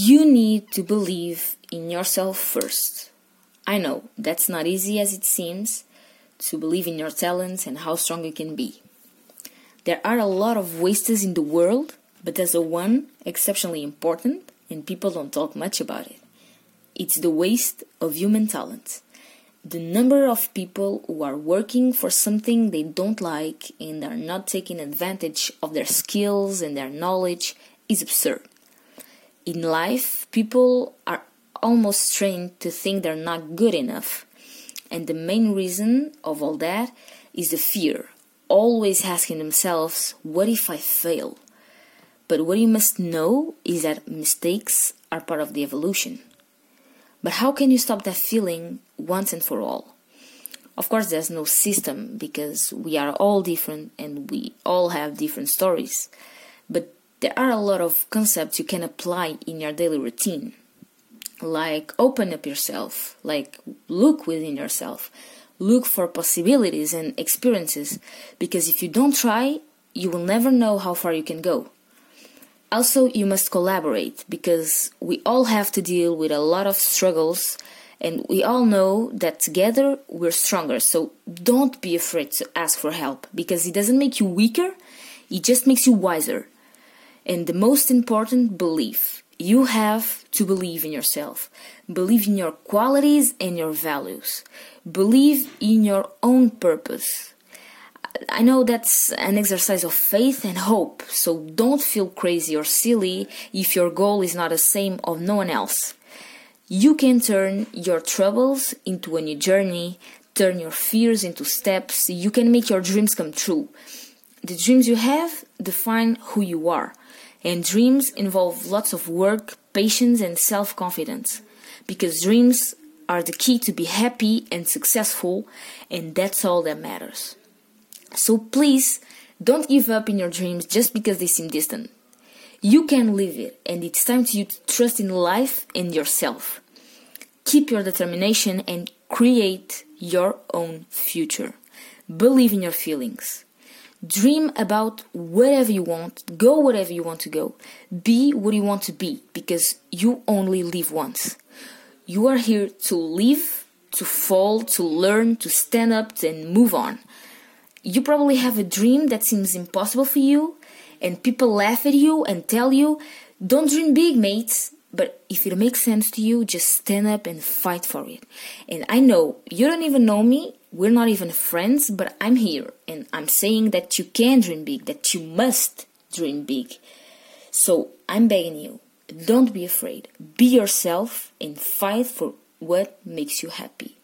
You need to believe in yourself first. I know that's not easy as it seems to believe in your talents and how strong you can be. There are a lot of wastes in the world, but there's a one exceptionally important, and people don't talk much about it. It's the waste of human talent. The number of people who are working for something they don't like and are not taking advantage of their skills and their knowledge is absurd. In life, people are almost trained to think they're not good enough. And the main reason of all that is the fear, always asking themselves, What if I fail? But what you must know is that mistakes are part of the evolution. But how can you stop that feeling once and for all? Of course, there's no system because we are all different and we all have different stories. But there are a lot of concepts you can apply in your daily routine. Like open up yourself, like look within yourself, look for possibilities and experiences because if you don't try, you will never know how far you can go. Also, you must collaborate because we all have to deal with a lot of struggles and we all know that together we're stronger. So don't be afraid to ask for help because it doesn't make you weaker, it just makes you wiser. And the most important belief you have to believe in yourself, believe in your qualities and your values, believe in your own purpose. I know that's an exercise of faith and hope, so don't feel crazy or silly if your goal is not the same of no one else. You can turn your troubles into a new journey, turn your fears into steps, you can make your dreams come true. The dreams you have define who you are, and dreams involve lots of work, patience, and self confidence, because dreams are the key to be happy and successful, and that's all that matters. So please don't give up in your dreams just because they seem distant. You can live it, and it's time to you to trust in life and yourself. Keep your determination and create your own future. Believe in your feelings. Dream about whatever you want, go wherever you want to go, be what you want to be because you only live once. You are here to live, to fall, to learn, to stand up, and move on you probably have a dream that seems impossible for you, and people laugh at you and tell you, Don't dream big, mates. But if it makes sense to you, just stand up and fight for it. And I know you don't even know me, we're not even friends, but I'm here and I'm saying that you can dream big, that you must dream big. So I'm begging you, don't be afraid. Be yourself and fight for what makes you happy.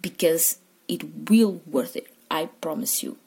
Because it will worth it. I promise you.